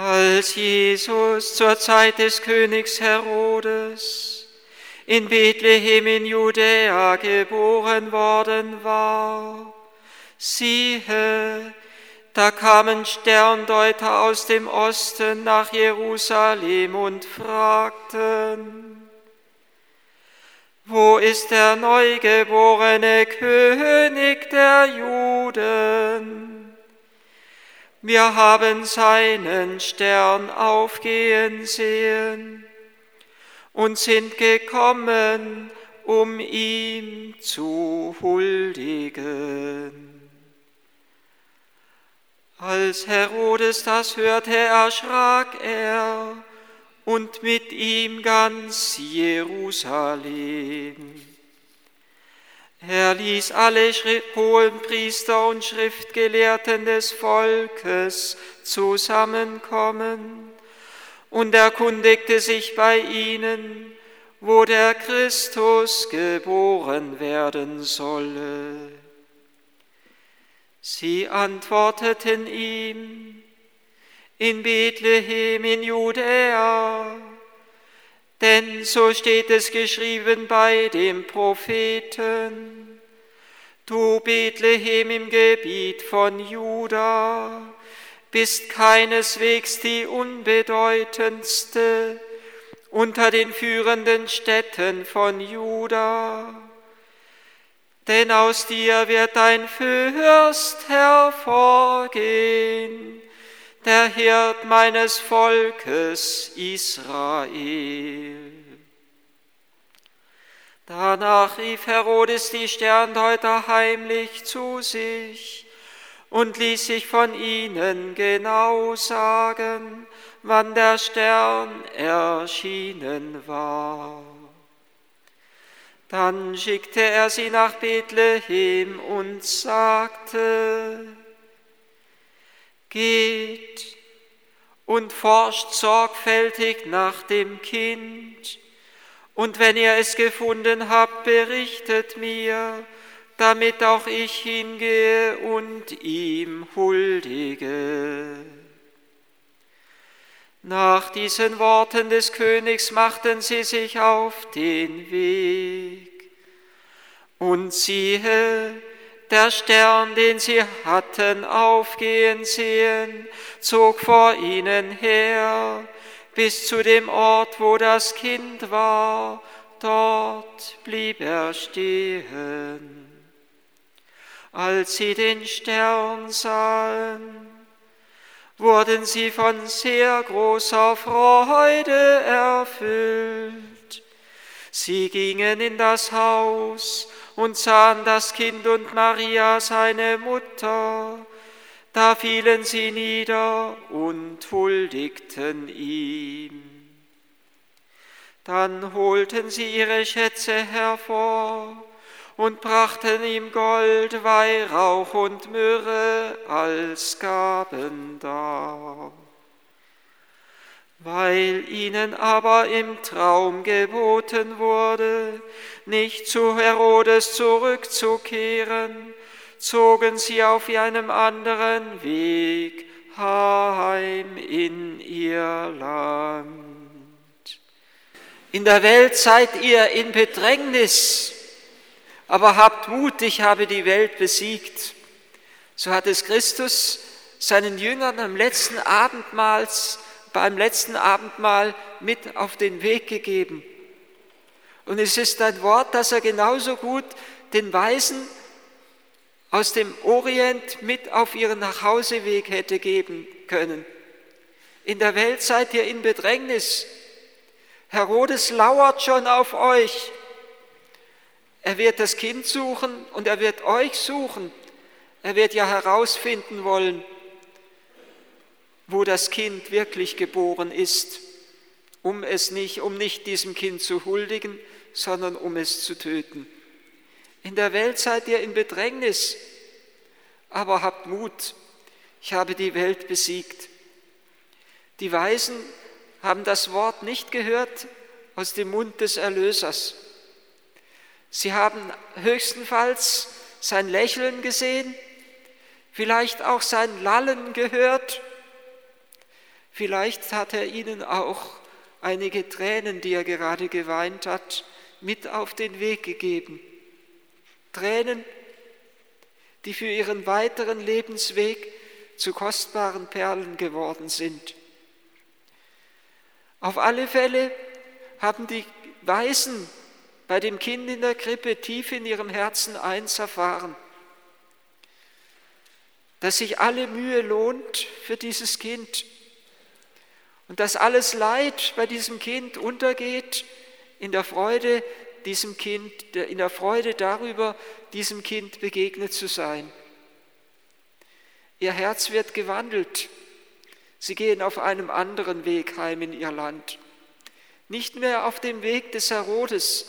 Als Jesus zur Zeit des Königs Herodes in Bethlehem in Judäa geboren worden war, siehe, da kamen Sterndeuter aus dem Osten nach Jerusalem und fragten, wo ist der neugeborene König der Juden? Wir haben seinen Stern aufgehen sehen und sind gekommen, um ihm zu huldigen. Als Herodes das hörte, erschrak er und mit ihm ganz Jerusalem. Er ließ alle hohen Priester und Schriftgelehrten des Volkes zusammenkommen und erkundigte sich bei ihnen, wo der Christus geboren werden solle. Sie antworteten ihm, in Bethlehem in Judäa, denn so steht es geschrieben bei dem Propheten, du Bethlehem im Gebiet von Juda, bist keineswegs die unbedeutendste unter den führenden Städten von Juda. Denn aus dir wird ein Fürst hervorgehen, der Hirt meines Volkes Israel. Danach rief Herodes die Sterndeuter heimlich zu sich und ließ sich von ihnen genau sagen, wann der Stern erschienen war. Dann schickte er sie nach Bethlehem und sagte, Geht und forscht sorgfältig nach dem Kind, und wenn ihr es gefunden habt, berichtet mir, damit auch ich hingehe und ihm huldige. Nach diesen Worten des Königs machten sie sich auf den Weg. Und siehe, der Stern, den sie hatten aufgehen sehen, zog vor ihnen her bis zu dem Ort, wo das Kind war. Dort blieb er stehen. Als sie den Stern sahen, wurden sie von sehr großer Freude erfüllt. Sie gingen in das Haus und sahen das Kind und Maria, seine Mutter. Da fielen sie nieder und huldigten ihm. Dann holten sie ihre Schätze hervor und brachten ihm Gold, Weihrauch und Myrrhe als Gaben dar. Weil ihnen aber im Traum geboten wurde, nicht zu Herodes zurückzukehren, zogen sie auf einem anderen Weg heim in ihr Land. In der Welt seid ihr in Bedrängnis, aber habt Mut, ich habe die Welt besiegt. So hat es Christus seinen Jüngern am letzten Abendmahls beim letzten Abendmahl mit auf den Weg gegeben. Und es ist ein Wort, das er genauso gut den Weisen aus dem Orient mit auf ihren Nachhauseweg hätte geben können. In der Welt seid ihr in Bedrängnis. Herodes lauert schon auf euch. Er wird das Kind suchen und er wird euch suchen. Er wird ja herausfinden wollen, wo das Kind wirklich geboren ist, um es nicht, um nicht diesem Kind zu huldigen, sondern um es zu töten. In der Welt seid ihr in Bedrängnis, aber habt Mut, ich habe die Welt besiegt. Die Weisen haben das Wort nicht gehört aus dem Mund des Erlösers. Sie haben höchstenfalls sein Lächeln gesehen, vielleicht auch sein Lallen gehört Vielleicht hat er ihnen auch einige Tränen, die er gerade geweint hat, mit auf den Weg gegeben. Tränen, die für ihren weiteren Lebensweg zu kostbaren Perlen geworden sind. Auf alle Fälle haben die Weisen bei dem Kind in der Krippe tief in ihrem Herzen eins erfahren, dass sich alle Mühe lohnt für dieses Kind und dass alles Leid bei diesem Kind untergeht in der Freude diesem Kind, in der Freude darüber, diesem Kind begegnet zu sein. Ihr Herz wird gewandelt. Sie gehen auf einem anderen Weg heim in ihr Land. Nicht mehr auf dem Weg des Herodes,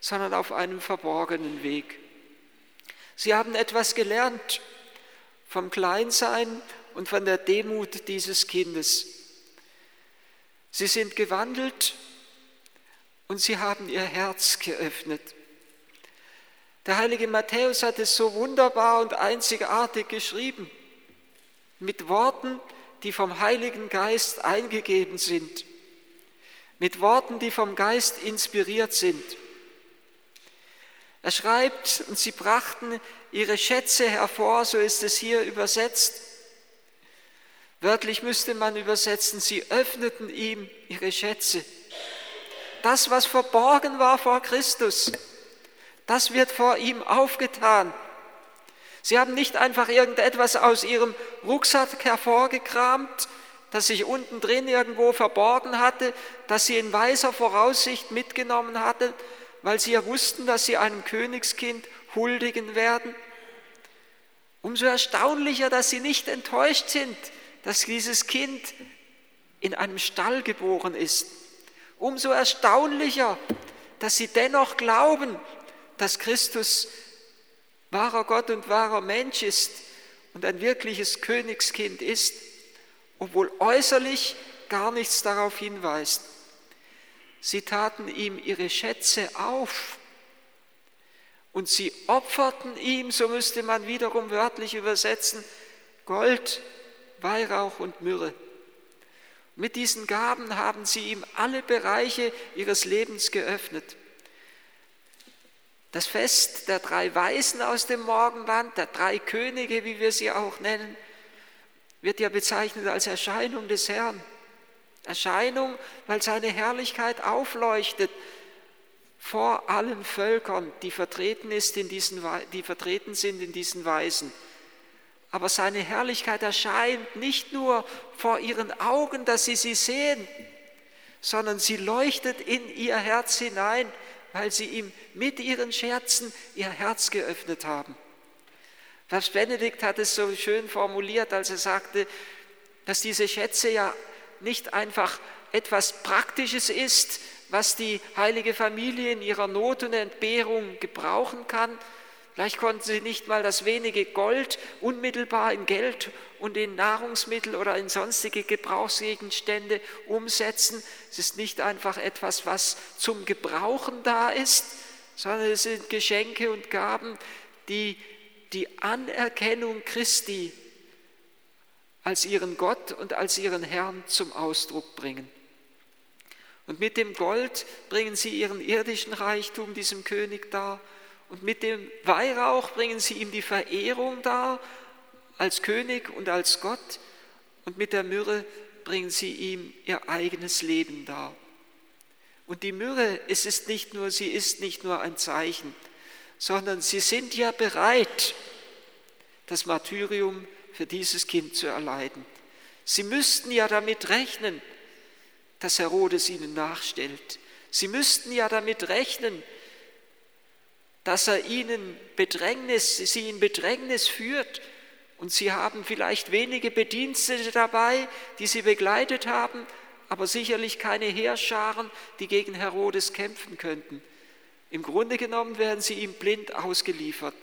sondern auf einem verborgenen Weg. Sie haben etwas gelernt vom Kleinsein und von der Demut dieses Kindes. Sie sind gewandelt und sie haben ihr Herz geöffnet. Der heilige Matthäus hat es so wunderbar und einzigartig geschrieben, mit Worten, die vom Heiligen Geist eingegeben sind, mit Worten, die vom Geist inspiriert sind. Er schreibt, und sie brachten ihre Schätze hervor, so ist es hier übersetzt. Wörtlich müsste man übersetzen, sie öffneten ihm ihre Schätze. Das, was verborgen war vor Christus, das wird vor ihm aufgetan. Sie haben nicht einfach irgendetwas aus ihrem Rucksack hervorgekramt, das sich unten drin irgendwo verborgen hatte, das sie in weiser Voraussicht mitgenommen hatten, weil sie ja wussten, dass sie einem Königskind huldigen werden. Umso erstaunlicher, dass sie nicht enttäuscht sind, dass dieses Kind in einem Stall geboren ist. Umso erstaunlicher, dass sie dennoch glauben, dass Christus wahrer Gott und wahrer Mensch ist und ein wirkliches Königskind ist, obwohl äußerlich gar nichts darauf hinweist. Sie taten ihm ihre Schätze auf und sie opferten ihm, so müsste man wiederum wörtlich übersetzen, Gold, Weihrauch und Myrrhe. Mit diesen Gaben haben sie ihm alle Bereiche ihres Lebens geöffnet. Das Fest der drei Weisen aus dem Morgenland, der drei Könige, wie wir sie auch nennen, wird ja bezeichnet als Erscheinung des Herrn. Erscheinung, weil seine Herrlichkeit aufleuchtet vor allen Völkern, die vertreten, ist in diesen, die vertreten sind in diesen Weisen. Aber seine Herrlichkeit erscheint nicht nur vor ihren Augen, dass sie sie sehen, sondern sie leuchtet in ihr Herz hinein, weil sie ihm mit ihren Scherzen ihr Herz geöffnet haben. Papst Benedikt hat es so schön formuliert, als er sagte, dass diese Schätze ja nicht einfach etwas Praktisches ist, was die heilige Familie in ihrer Not und Entbehrung gebrauchen kann. Vielleicht konnten sie nicht mal das wenige Gold unmittelbar in Geld und in Nahrungsmittel oder in sonstige Gebrauchsgegenstände umsetzen. Es ist nicht einfach etwas, was zum Gebrauchen da ist, sondern es sind Geschenke und Gaben, die die Anerkennung Christi als ihren Gott und als ihren Herrn zum Ausdruck bringen. Und mit dem Gold bringen sie ihren irdischen Reichtum diesem König dar. Und mit dem Weihrauch bringen sie ihm die Verehrung dar als König und als Gott. Und mit der Myrrhe bringen sie ihm ihr eigenes Leben dar. Und die Myrrhe, es ist nicht nur, sie ist nicht nur ein Zeichen, sondern sie sind ja bereit, das Martyrium für dieses Kind zu erleiden. Sie müssten ja damit rechnen, dass Herodes ihnen nachstellt. Sie müssten ja damit rechnen, dass er ihnen Bedrängnis, sie in Bedrängnis führt. Und sie haben vielleicht wenige Bedienstete dabei, die sie begleitet haben, aber sicherlich keine Heerscharen, die gegen Herodes kämpfen könnten. Im Grunde genommen werden sie ihm blind ausgeliefert.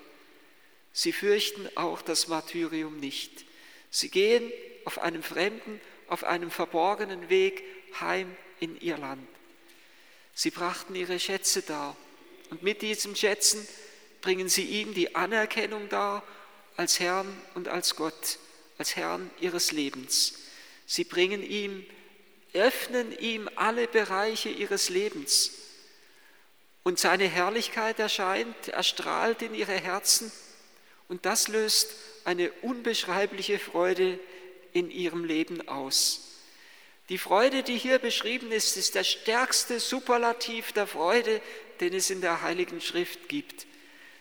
Sie fürchten auch das Martyrium nicht. Sie gehen auf einem fremden, auf einem verborgenen Weg heim in ihr Land. Sie brachten ihre Schätze dar und mit diesen Schätzen bringen sie ihm die Anerkennung dar als Herrn und als Gott, als Herrn ihres Lebens. Sie bringen ihm, öffnen ihm alle Bereiche ihres Lebens. Und seine Herrlichkeit erscheint, erstrahlt in ihre Herzen. Und das löst eine unbeschreibliche Freude in ihrem Leben aus. Die Freude, die hier beschrieben ist, ist der stärkste Superlativ der Freude, den es in der Heiligen Schrift gibt.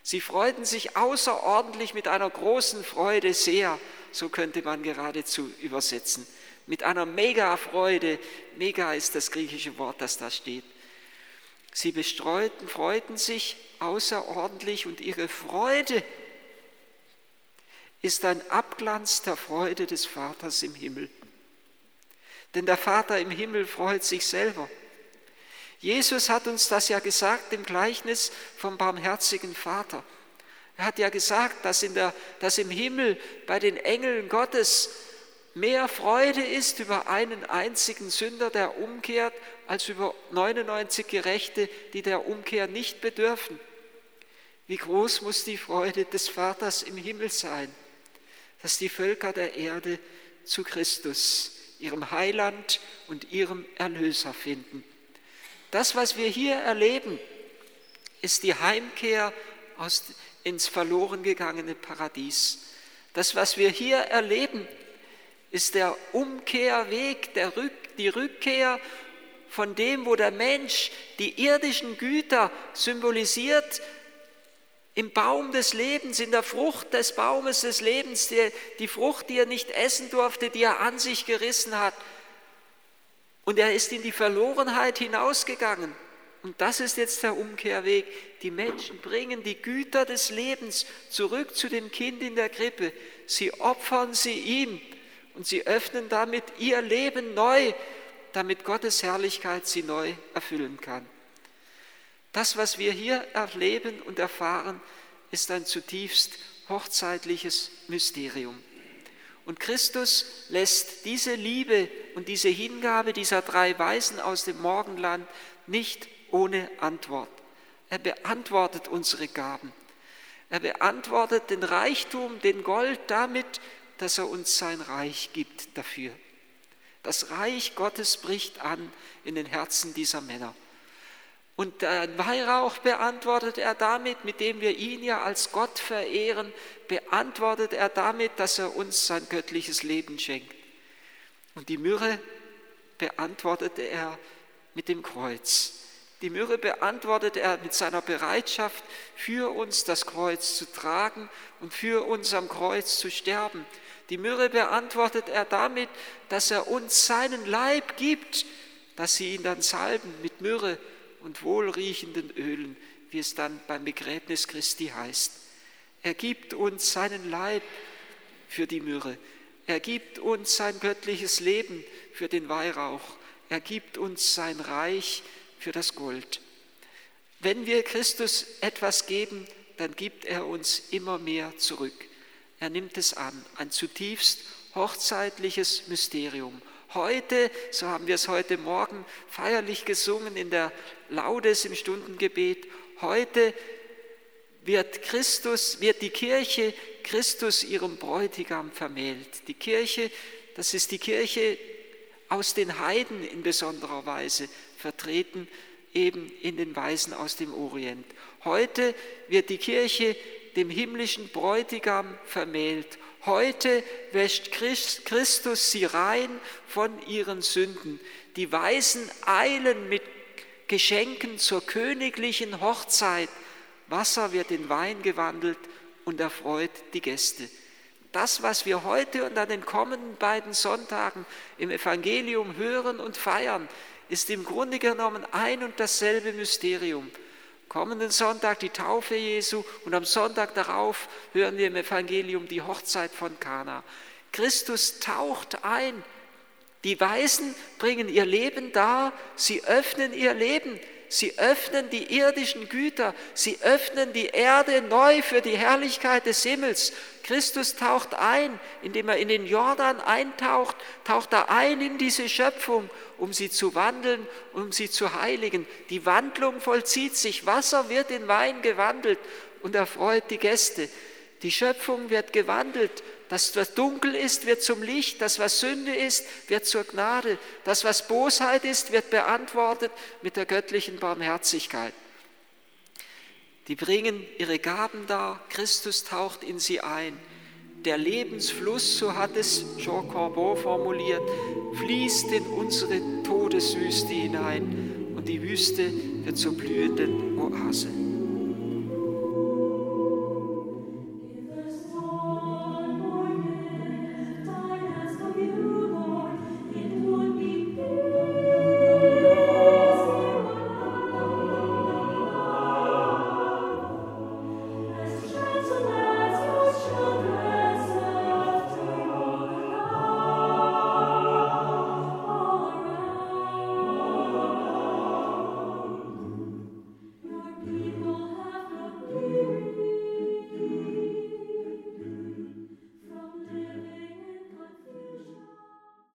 Sie freuten sich außerordentlich mit einer großen Freude sehr, so könnte man geradezu übersetzen. Mit einer Mega-Freude, Mega ist das griechische Wort, das da steht. Sie bestreuten, freuten sich außerordentlich und ihre Freude ist ein Abglanz der Freude des Vaters im Himmel. Denn der Vater im Himmel freut sich selber. Jesus hat uns das ja gesagt im Gleichnis vom barmherzigen Vater. Er hat ja gesagt, dass, in der, dass im Himmel bei den Engeln Gottes mehr Freude ist über einen einzigen Sünder, der umkehrt, als über 99 Gerechte, die der Umkehr nicht bedürfen. Wie groß muss die Freude des Vaters im Himmel sein, dass die Völker der Erde zu Christus, ihrem Heiland und ihrem Erlöser finden. Das, was wir hier erleben, ist die Heimkehr aus, ins verloren gegangene Paradies. Das, was wir hier erleben, ist der Umkehrweg, der Rück, die Rückkehr von dem, wo der Mensch die irdischen Güter symbolisiert, im Baum des Lebens, in der Frucht des Baumes des Lebens, die, die Frucht, die er nicht essen durfte, die er an sich gerissen hat. Und er ist in die Verlorenheit hinausgegangen. Und das ist jetzt der Umkehrweg. Die Menschen bringen die Güter des Lebens zurück zu dem Kind in der Krippe. Sie opfern sie ihm und sie öffnen damit ihr Leben neu, damit Gottes Herrlichkeit sie neu erfüllen kann. Das, was wir hier erleben und erfahren, ist ein zutiefst hochzeitliches Mysterium. Und Christus lässt diese Liebe und diese Hingabe dieser drei Weisen aus dem Morgenland nicht ohne Antwort. Er beantwortet unsere Gaben. Er beantwortet den Reichtum, den Gold damit, dass er uns sein Reich gibt dafür. Das Reich Gottes bricht an in den Herzen dieser Männer. Und den Weihrauch beantwortet er damit, mit dem wir ihn ja als Gott verehren, beantwortet er damit, dass er uns sein göttliches Leben schenkt. Und die Myrrhe beantwortete er mit dem Kreuz. Die Myrrhe beantwortet er mit seiner Bereitschaft, für uns das Kreuz zu tragen und für uns am Kreuz zu sterben. Die Myrrhe beantwortet er damit, dass er uns seinen Leib gibt, dass sie ihn dann salben mit Myrrhe und wohlriechenden Ölen, wie es dann beim Begräbnis Christi heißt. Er gibt uns seinen Leib für die Myrrhe. Er gibt uns sein göttliches Leben für den Weihrauch. Er gibt uns sein Reich für das Gold. Wenn wir Christus etwas geben, dann gibt er uns immer mehr zurück. Er nimmt es an, ein zutiefst hochzeitliches Mysterium. Heute, so haben wir es heute Morgen feierlich gesungen in der Laudes im Stundengebet, heute wird Christus, wird die Kirche Christus ihrem Bräutigam vermählt. Die Kirche, das ist die Kirche aus den Heiden in besonderer Weise vertreten, eben in den Weisen aus dem Orient. Heute wird die Kirche dem himmlischen Bräutigam vermählt. Heute wäscht Christus sie rein von ihren Sünden. Die Weisen eilen mit Geschenken zur königlichen Hochzeit. Wasser wird in Wein gewandelt und erfreut die Gäste. Das, was wir heute und an den kommenden beiden Sonntagen im Evangelium hören und feiern, ist im Grunde genommen ein und dasselbe Mysterium kommenden Sonntag die Taufe Jesu und am Sonntag darauf hören wir im Evangelium die Hochzeit von Kana. Christus taucht ein. Die Weisen bringen ihr Leben dar, sie öffnen ihr Leben, sie öffnen die irdischen Güter, sie öffnen die Erde neu für die Herrlichkeit des Himmels. Christus taucht ein, indem er in den Jordan eintaucht, taucht er ein in diese Schöpfung um sie zu wandeln, um sie zu heiligen. Die Wandlung vollzieht sich. Wasser wird in Wein gewandelt und erfreut die Gäste. Die Schöpfung wird gewandelt. Das, was dunkel ist, wird zum Licht. Das, was Sünde ist, wird zur Gnade. Das, was Bosheit ist, wird beantwortet mit der göttlichen Barmherzigkeit. Die bringen ihre Gaben dar. Christus taucht in sie ein. Der Lebensfluss, so hat es Jean Corbot formuliert, fließt in unsere Todeswüste hinein und die Wüste wird zur blühenden Oase.